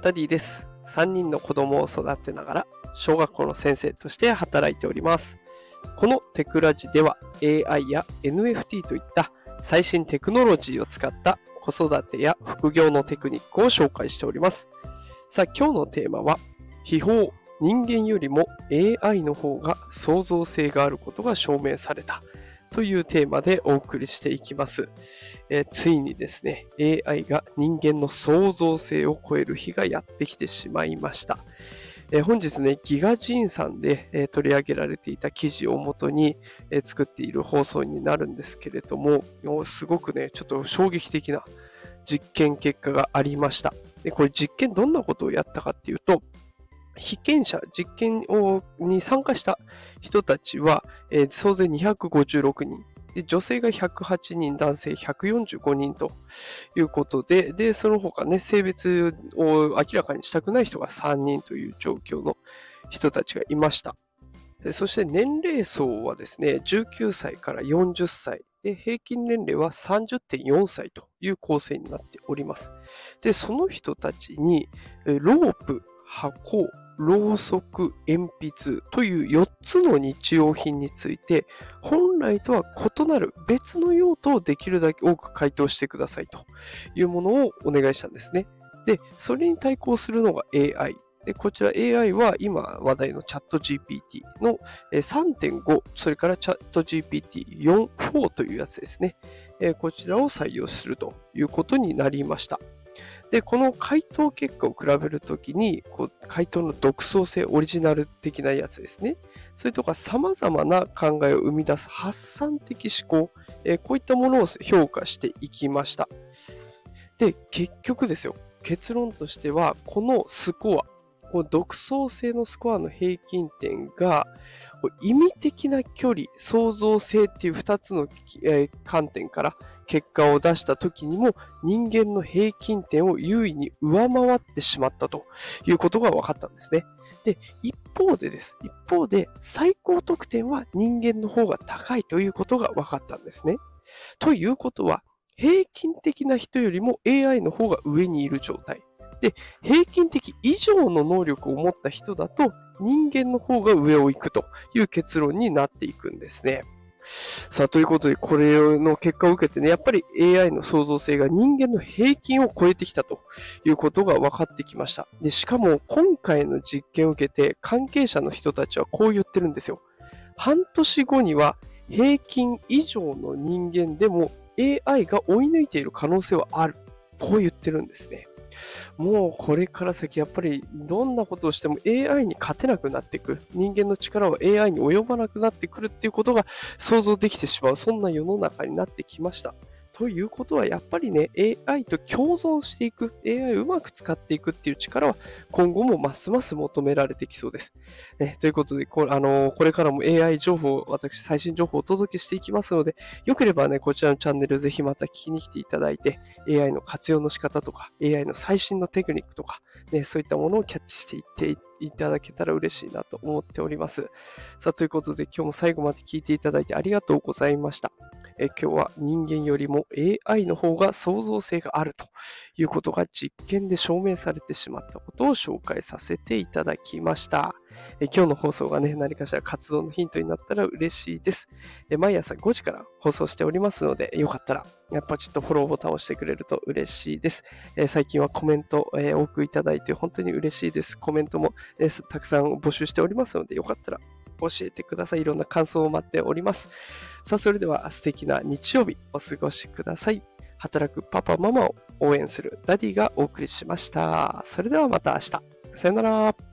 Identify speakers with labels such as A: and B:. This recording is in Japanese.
A: ダディです。3人の子供を育てながら小学校の先生として働いております。このテクラジでは AI や NFT といった最新テクノロジーを使った子育てや副業のテクニックを紹介しております。さあ今日のテーマは悲報人間よりも AI の方が創造性があることが証明されたというテーマでお送りしていきます。えー、ついにですね、AI が人間の創造性を超える日がやってきてしまいました。えー、本日ね、ギガジンさんで、えー、取り上げられていた記事をもとに、え作っている放送になるんですけれども、すごくね、ちょっと衝撃的な実験結果がありました。でこれ実験どんなことをやったかっていうと、被験者、実験をに参加した人たちは、えー、総勢256人。女性が108人、男性145人ということで、で、その他ね、性別を明らかにしたくない人が3人という状況の人たちがいました。そして年齢層はですね、19歳から40歳で、平均年齢は30.4歳という構成になっております。で、その人たちに、ロープ、箱、ろうそく、鉛筆という4つの日用品について、本来とは異なる別の用途をできるだけ多く回答してくださいというものをお願いしたんですね。で、それに対抗するのが AI。で、こちら AI は今話題のチャット GPT の3.5、それからチャット GPT4.4 というやつですね。こちらを採用するということになりました。で、この回答結果を比べるときに、こう回答の独創性、オリジナル的なやつですね。それとか様々な考えを生み出す発散的思考、えー、こういったものを評価していきました。で、結局ですよ。結論としては、このスコア、この独創性のスコアの平均点が、意味的な距離、創造性っていう2つの、えー、観点から結果を出した時にも人間の平均点を優位に上回ってしまったということが分かったんですね。で、一方でです。一方で最高得点は人間の方が高いということが分かったんですね。ということは、平均的な人よりも AI の方が上にいる状態。で、平均的以上の能力を持った人だと人間の方が上を行くという結論になっていくんですね。さあ、ということで、これの結果を受けてね、やっぱり AI の創造性が人間の平均を超えてきたということが分かってきました。で、しかも今回の実験を受けて関係者の人たちはこう言ってるんですよ。半年後には平均以上の人間でも AI が追い抜いている可能性はある。こう言ってるんですね。もうこれから先やっぱりどんなことをしても AI に勝てなくなっていく。人間の力は AI に及ばなくなってくるっていうことが想像できてしまう。そんな世の中になってきました。ということはやっぱりね、AI と共存していく、AI をうまく使っていくっていう力は今後もますます求められてきそうです。ね、ということでこ、あのー、これからも AI 情報、私最新情報をお届けしていきますので、よければね、こちらのチャンネルぜひまた聞きに来ていただいて、AI の活用の仕方とか、AI の最新のテクニックとか、ね、そういったものをキャッチしていっていただけたら嬉しいなと思っております。さあ、ということで今日も最後まで聞いていただいてありがとうございました。今日は人間よりも AI の方が創造性があるということが実験で証明されてしまったことを紹介させていただきました。今日の放送がね、何かしら活動のヒントになったら嬉しいです。毎朝5時から放送しておりますので、よかったら、やっぱちょっとフォローボタンを押してくれると嬉しいです。最近はコメント、え多くいただいて本当に嬉しいです。コメントも、たくさん募集しておりますので、よかったら教えてください。いろんな感想を待っております。さあ、それでは素敵な日曜日お過ごしください。働くパパママを応援するダディがお送りしました。それではまた明日。さよなら。